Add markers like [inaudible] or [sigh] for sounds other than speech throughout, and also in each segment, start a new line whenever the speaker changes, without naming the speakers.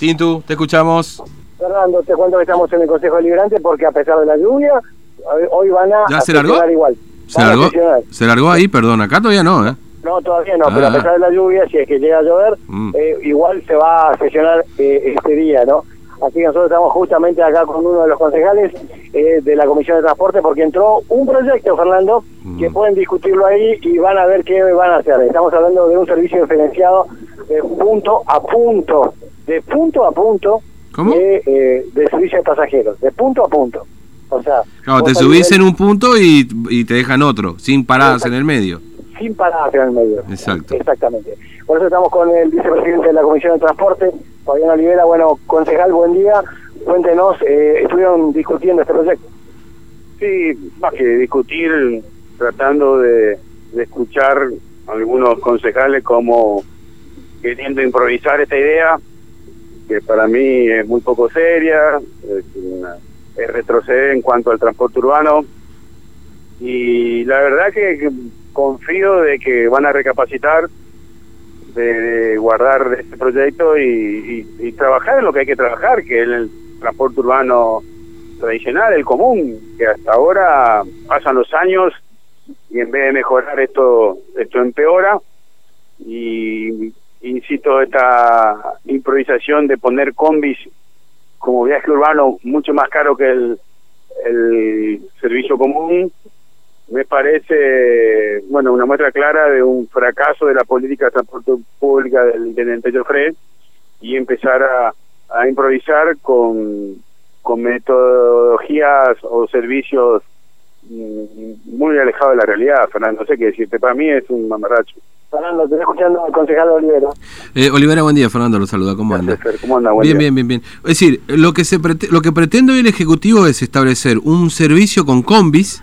Tintu, te escuchamos.
Fernando, te cuento que estamos en el Consejo Deliberante porque a pesar de la lluvia, hoy- van a,
¿Ya se largó?
igual.
¿Se largó,
sesionar.
se largó ahí? Perdón, acá todavía no, ¿eh?
No, todavía no, pero
Ah.
a pesar de la lluvia, si es que llega a llover,
Mm.
eh, igual se va a sesionar eh, este día, ¿no? Así que nosotros estamos justamente acá con uno de los concejales eh, de la Comisión de Transporte porque entró un proyecto, Fernando, que
Mm.
pueden discutirlo ahí y van a ver qué van a hacer. Estamos hablando de un servicio diferenciado de punto a punto, de punto a punto
¿Cómo?
De, eh, de servicio de pasajeros, de punto a punto. O sea,
Claro, te subís en un punto y, y te dejan otro, sin paradas en el medio.
sin paradas en el medio.
Exacto.
Exactamente. Por eso estamos con el vicepresidente de la Comisión de Transporte, Fabián Olivera. Bueno, concejal, buen día. Cuéntenos, eh, estuvieron discutiendo este proyecto.
Sí, más que discutir, tratando de, de escuchar algunos concejales como queriendo improvisar esta idea, que para mí es muy poco seria, es, una- retroceder en cuanto al transporte urbano. Y la verdad que, confío de que van a recapacitar, de, guardar este proyecto y trabajar en lo que hay que trabajar, que es el transporte urbano tradicional, el común, que hasta ahora pasan los años y en vez de mejorar esto, esto empeora. Y insisto, esta improvisación de poner combis como viaje urbano mucho más caro que el, el servicio común, me parece, bueno, una muestra clara de un fracaso de la política de transporte pública del intendente Joffre y empezar a, improvisar con, con metodologías o servicios mm, muy alejados de la realidad, Fernando. No sé qué decirte, para mí es un mamarracho.
Fernando, te estoy escuchando al concejal Olivera.
Eh, Olivera, buen día, Fernando, lo saluda, ¿cómo anda?
¿Cómo anda? Buen
Bien,
día.
bien, bien, bien. Es decir, lo que, se prete- lo que pretende hoy el Ejecutivo es establecer un servicio con combis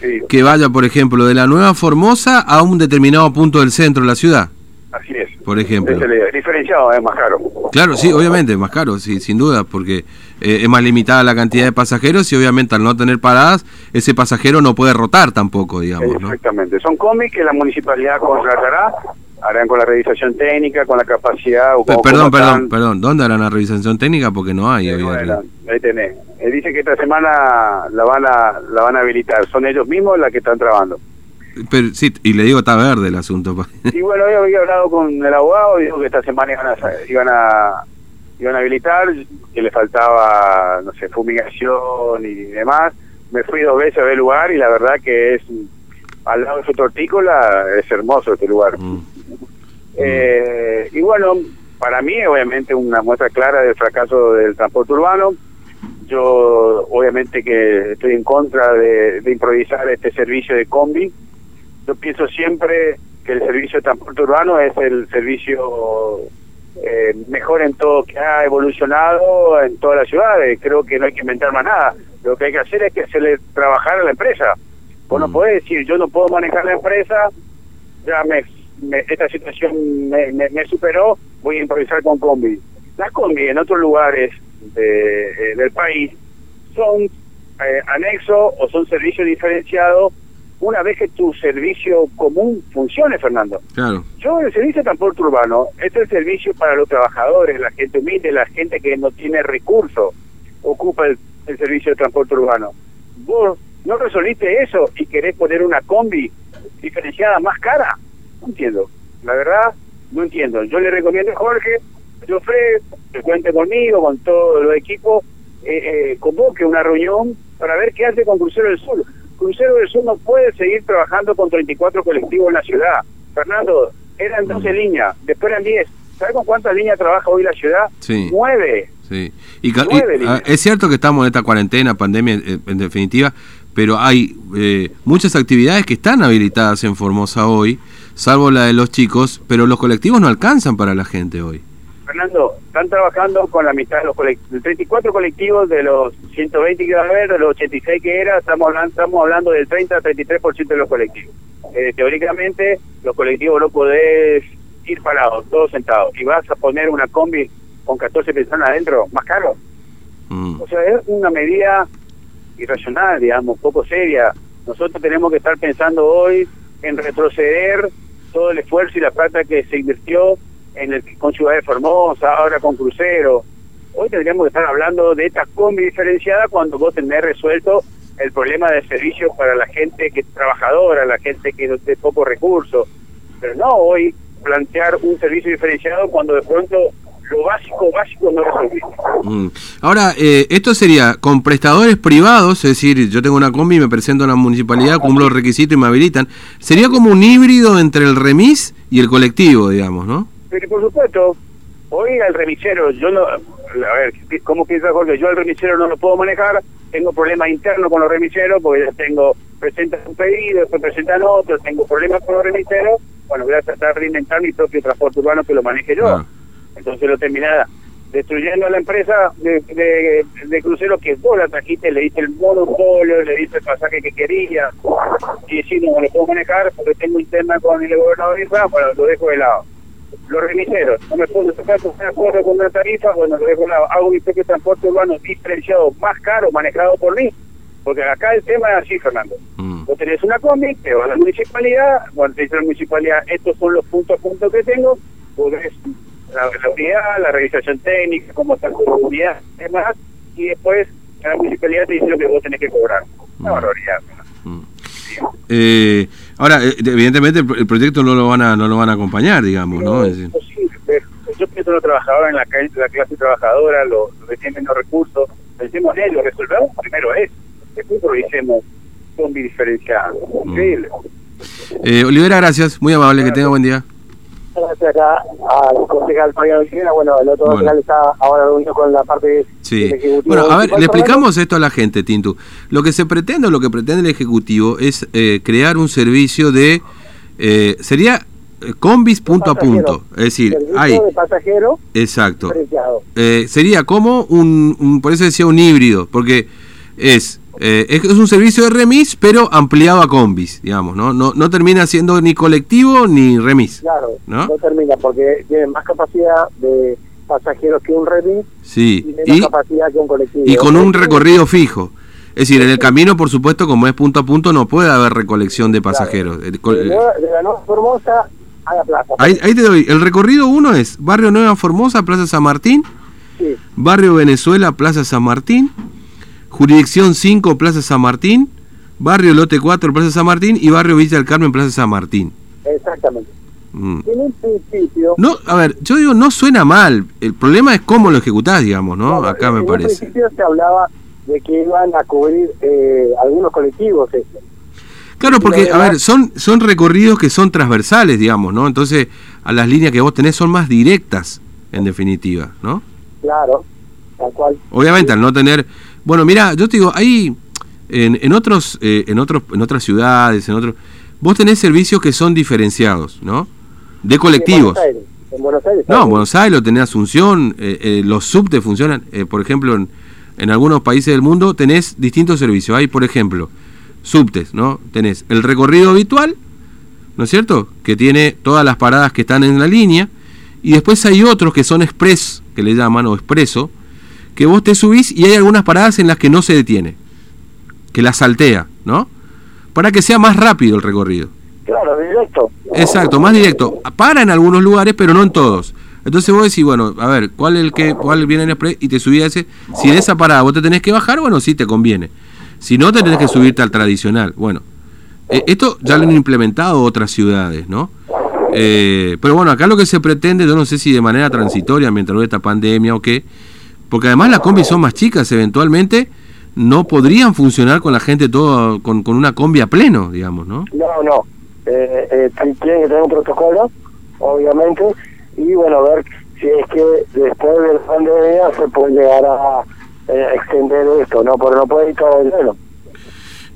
Sí,
que vaya, por ejemplo, de la Nueva Formosa a un determinado punto del centro de la ciudad,
así es.
Por ejemplo.
Es idea. Diferenciado, es más caro.
Claro, sí, obviamente, más caro, sí, sin duda, porque eh, es más limitada la cantidad de pasajeros y obviamente al no tener paradas, ese pasajero no puede rotar tampoco, digamos, ¿no?
Exactamente. Son cómics que la municipalidad contratará, harán con la revisación técnica, con la capacidad. o como-
perdón, perdón,
están.
perdón, ¿dónde harán la revisación técnica? Porque no hay, en
bueno, ahí tenés. Eh, dice que esta semana la van a la van a habilitar. Son ellos mismos las que están trabajando.
Pero, sí, y le digo, está verde el asunto. pa. [laughs]
Y bueno, hoy había hablado con el abogado, dijo que esta semana iban a, iban a, iban a habilitar, que le faltaba, no sé, fumigación y demás. Me fui dos veces a ver el lugar y la verdad que es, al lado de su tortícola, es hermoso este lugar.
Mm.
Eh, y bueno, para mí obviamente una muestra clara del fracaso del transporte urbano. Yo obviamente que estoy en contra de, de improvisar este servicio de combi. Yo pienso siempre que el servicio de transporte urbano es el servicio eh, mejor en todo que ha evolucionado en todas las ciudades. Creo que no hay que inventar más nada. Lo que hay que hacer es que se le trabajar a la empresa. Vos no
Mm.
podés decir, yo no puedo manejar la empresa, ya me, me- esta situación me, me- me superó, voy a improvisar con combi. Las combi en otros lugares de- eh, del país son eh, anexo o son servicios diferenciados una vez que tu servicio común funcione, Fernando.
Claro.
Yo el servicio de transporte urbano es el servicio para los trabajadores, la gente humilde, la gente que no tiene recursos, ocupa el, el servicio de transporte urbano. Vos no resolviste eso y querés poner una combi diferenciada más cara. No entiendo. La verdad, no entiendo. Yo le recomiendo a Jorge, yo que cuente conmigo, con todo el equipo, eh, eh, convoque una reunión para ver qué hace con Crucero del Sur. Crucero del Sur no puede seguir trabajando con 34 colectivos en la ciudad. Fernando, eran 12 líneas, después eran 10. ¿Sabes con cuántas líneas trabaja hoy la ciudad?
Sí.
Nueve.
Sí. Y, ca- y,
Nueve líneas.
es cierto que estamos en esta cuarentena, pandemia, eh, en definitiva, pero hay eh, muchas actividades que están habilitadas en Formosa hoy, salvo la de los chicos, pero los colectivos no alcanzan para la gente hoy.
Fernando, están trabajando con la mitad de los colectivos, 34 colectivos de los 120 que va a haber, de los 86 que era, estamos hablando, estamos hablando del 30 a 33% de los colectivos. Eh, teóricamente, los colectivos no podés ir parados, todos sentados, y vas a poner una combi con 14 personas adentro, más caro.
Mm.
O sea, es una medida irracional, digamos, poco seria. Nosotros tenemos que estar pensando hoy en retroceder todo el esfuerzo y la plata que se invirtió en el, con Ciudad de Formosa, ahora con Crucero. Hoy tendríamos que estar hablando de esta combi diferenciada cuando vos tenés resuelto el problema de servicio para la gente que es trabajadora, la gente que no tiene pocos recursos. Pero no hoy plantear un servicio diferenciado cuando de pronto lo básico, básico no resolviste.
Mm. Ahora, eh, esto sería con prestadores privados, es decir, yo tengo una combi, me presento a la municipalidad, cumplo los requisitos y me habilitan. Sería como un híbrido entre el remis y el colectivo, digamos, ¿no?
Pero por supuesto, hoy al remisero, yo no, a ver, ¿cómo piensa Jorge? Yo al remisero no lo puedo manejar, tengo problemas internos con los remiseros, porque ya tengo, presentan un pedido, después presentan otro, tengo problemas con los remiseros, bueno, voy a tratar de inventar mi propio transporte urbano que lo maneje yo.
Ah.
Entonces lo termina destruyendo a la empresa de, de, de cruceros que vos la trajiste, le diste el monopolio, le diste el pasaje que quería, y decís, no, lo puedo manejar porque tengo interna con el gobernador y bueno, lo dejo de lado. Los remiseros, no me puedo sacar un acuerdo con una tarifa, bueno, lo dejo de lado. Hago mi propio transporte urbano diferenciado, más caro, manejado por mí. Porque acá el tema es así, Fernando.
Mm.
Vos tenés una combi, te vas a la municipalidad, bueno, te dice la municipalidad, estos son los puntos a puntos que tengo, vos ves la, la unidad, la revisación técnica, cómo está tu unidad, demás, y después la municipalidad te dice lo que vos tenés que cobrar. Una
Mm.
barbaridad.
Mm. Eh, ahora, eh, evidentemente el, pro- el proyecto no lo van a no lo van a acompañar, digamos, ¿no? Es decir.
Yo pienso en los trabajadores, en la, ca- la clase trabajadora, los, los que tienen menos recursos, pensemos en ellos, resolvemos primero eso, después revisemos combi diferenciada.
Mm.
Increíble.
eh, Olivera, gracias, muy amable, que tenga buen día.
Gracias acá al concejal Fabián Olivera. Bueno, el otro
Bueno.
concejal está ahora reunido con la parte
Sí. Bueno, a ver, le explicamos esto a la gente, Tintu. Lo que se pretende, o lo que pretende el Ejecutivo es eh, crear un servicio de... eh, sería eh, combis punto a punto. Es decir,
Servicio
hay...
de pasajero
Exacto. Eh, sería como un, un- por eso decía un híbrido, porque es, eh, es, es un servicio de remis, pero ampliado a combis, digamos, ¿no? No, no termina siendo ni colectivo ni remis.
Claro,
¿No?
no, termina porque tiene más capacidad de pasajeros que un remis y
Sí,
menos
y,
capacidad que un colectivo.
y con un recorrido fijo. Es decir, en el camino, por supuesto, como es punto a punto, no puede haber recolección de pasajeros.
De, Nueva- de la Nueva Formosa a la plaza.
Ahí, ahí te doy. El recorrido uno es Barrio Nueva Formosa, Plaza San Martín,
Sí,
Barrio Venezuela, Plaza San Martín, Jurisdicción 5, Plaza San Martín, Barrio Lote 4, Plaza San Martín y Barrio Villa del Carmen, Plaza San Martín.
exactamente.
Mm.
En un principio...
No, a ver, yo digo, no suena mal. El problema es cómo lo ejecutás, digamos, ¿no? Acá me
en
parece.
un principio se hablaba de que iban a cubrir eh, algunos colectivos. eh.
Claro, porque, a ver, son, son recorridos que son transversales, digamos, ¿no? Entonces, a las líneas que vos tenés son más directas, en definitiva, ¿no?
Claro, tal cual.
Obviamente, al no tener. Bueno, mira, yo te digo, ahí en, en otros, eh, en otros, en otras ciudades, en otros, vos tenés servicios que son diferenciados, ¿no? De colectivos.
En Buenos Aires. En Buenos Aires.
No, en. Buenos Aires lo tenés Asunción, eh, eh, los subtes funcionan, por ejemplo, en, en algunos países del mundo tenés distintos servicios. Hay, por ejemplo, subtes, ¿no? Tenés el recorrido habitual, ¿no es cierto? Que tiene todas las paradas que están en la línea, y después hay otros que son express, que le llaman, o expreso, que vos te subís y hay algunas paradas en las que no se detiene, que la saltea, ¿no? Para que sea más rápido el recorrido.
Claro, directo.
Exacto, más directo. Para en algunos lugares, pero no en todos. Entonces vos decís, bueno, a ver, ¿cuál es el que cuál viene en express? Y te subís a ese. Si en esa parada vos te tenés que bajar, bueno, sí te conviene. Si no, te tenés que subirte al tradicional. Bueno, eh, esto ya lo han implementado otras ciudades, ¿no? Eh, pero bueno, acá lo que se pretende, yo no sé si de manera transitoria mientras dure esta pandemia o qué, porque además las combis son más chicas, eventualmente no podrían funcionar con la gente todo, con, con una combi a pleno, digamos, ¿no?
No, no. Eh, eh, tienen que tener un protocolo, obviamente, y bueno, ver si es que después de la pandemia se puede llegar a eh, extender esto, ¿no? Porque no puede ir todo el lleno.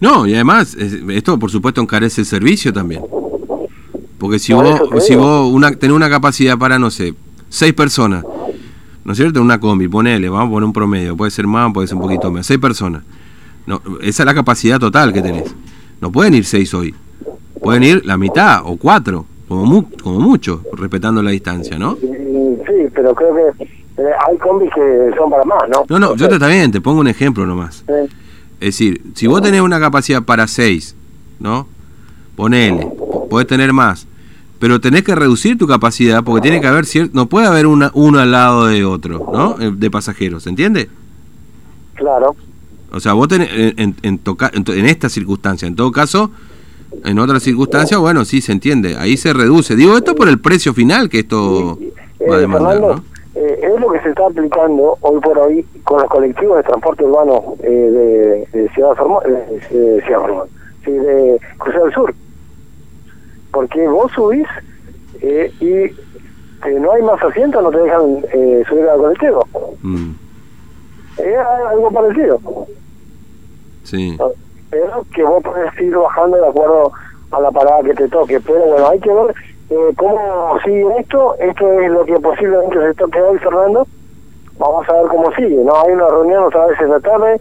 No, y además, es- esto por supuesto encarece el servicio también. Porque si
Por
vos, si vos una, tenés una capacidad para, no sé, seis personas, ¿no es cierto? Una combi, ponele, vamos a poner un promedio, puede ser más, puede ser un poquito más, seis personas. No, esa es la capacidad total que tenés. No pueden ir seis hoy. Pueden ir la mitad o cuatro, como, mu- como mucho, respetando la distancia, ¿no?
Sí, pero creo que eh, hay combis que son para más, ¿no?
No, no, yo te, está bien, te pongo un ejemplo nomás.
Eh,
Es decir, si vos tenés una capacidad para 6, ¿no? Ponele, po- podés tener más. Pero tenés que reducir tu capacidad porque tiene que haber cierto, no puede haber una, uno al lado de otro, ¿no? Eh, De pasajeros, ¿entiende?
Claro.
O sea, vos tenés, en, en, en toca- en esta circunstancia, en todo caso, en otras circunstancias, bueno, sí, se entiende, ahí se reduce. Digo esto por el precio final que esto
Eh,
va a demandar,
Fernando,
¿no?
eh, es lo que se está aplicando hoy por hoy con los colectivos de transporte urbano eh, de, de Ciudad Formosa, de Ciudad Formosa, sí, de del Sur. Porque vos subís eh, y eh, no hay más asientos, no te dejan eh, subir al colectivo.
Mm,
Es algo parecido.
sí.
Pero que vos podés ir bajando de acuerdo a la parada que te toque. Pero bueno, hay que ver eh, cómo sigue esto. Esto es lo que posiblemente se toque hoy, Fernando. Vamos a ver cómo sigue. no Hay una reunión otra vez en la tarde.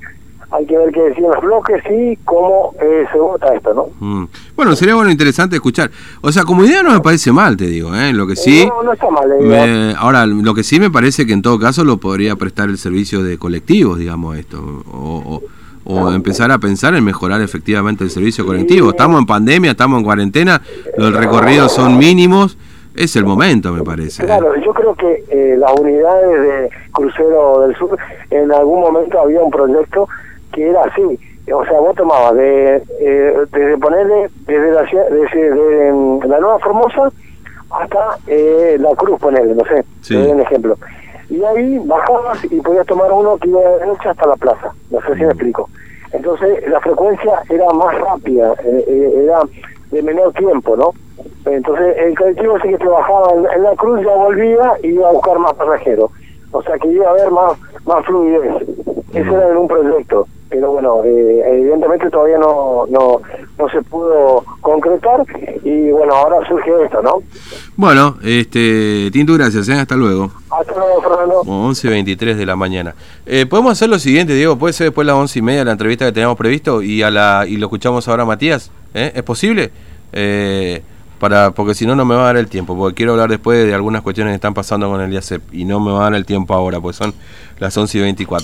Hay que ver qué deciden los bloques y cómo eh, se vota esto, ¿no?
Mm. Bueno, sería bueno interesante escuchar. O sea, como idea no me parece mal, te digo, ¿eh? Lo que sí...
No, no está mal.
me- ahora, lo que sí me parece que en todo caso lo podría prestar el servicio de colectivos, digamos, esto. O, o- o empezar a pensar en mejorar efectivamente el servicio colectivo. Estamos en pandemia, estamos en cuarentena, los recorridos son mínimos. Es el momento, me parece. ¿eh?
Claro, yo creo que eh, las unidades de crucero del sur, en algún momento había un proyecto que era así. O sea, vos tomabas de, eh, desde ponerle desde la, desde, de, mm, la Nueva Formosa hasta eh, la Cruz, ponerle, no sé,
Sí.
doy un ejemplo. Y ahí bajabas y podías tomar uno que iba de derecha hasta la plaza. No sé si me explico. Entonces la frecuencia era más rápida, eh, eh, era de menor tiempo, ¿no? Entonces el colectivo sí que te bajaba en, en la cruz, ya volvía y iba a buscar más pasajeros. O sea que iba a haber más, más fluidez. Eso era en un proyecto. Pero bueno, eh, evidentemente todavía no, no, no se pudo concretar y bueno, ahora surge esto, ¿no?
Bueno, este, Tinto, gracias, ¿eh? hasta luego.
Hasta luego, Fernando.
Como 11.23 de la mañana. Eh, Podemos hacer lo siguiente, Diego, puede ser después de las 11 y media la entrevista que teníamos previsto y a la y lo escuchamos ahora a Matías. ¿Eh? ¿Es posible? Eh, para Porque si no, no me va a dar el tiempo, porque quiero hablar después de algunas cuestiones que están pasando con el IACEP y no me va a dar el tiempo ahora, pues son las 11 y 24.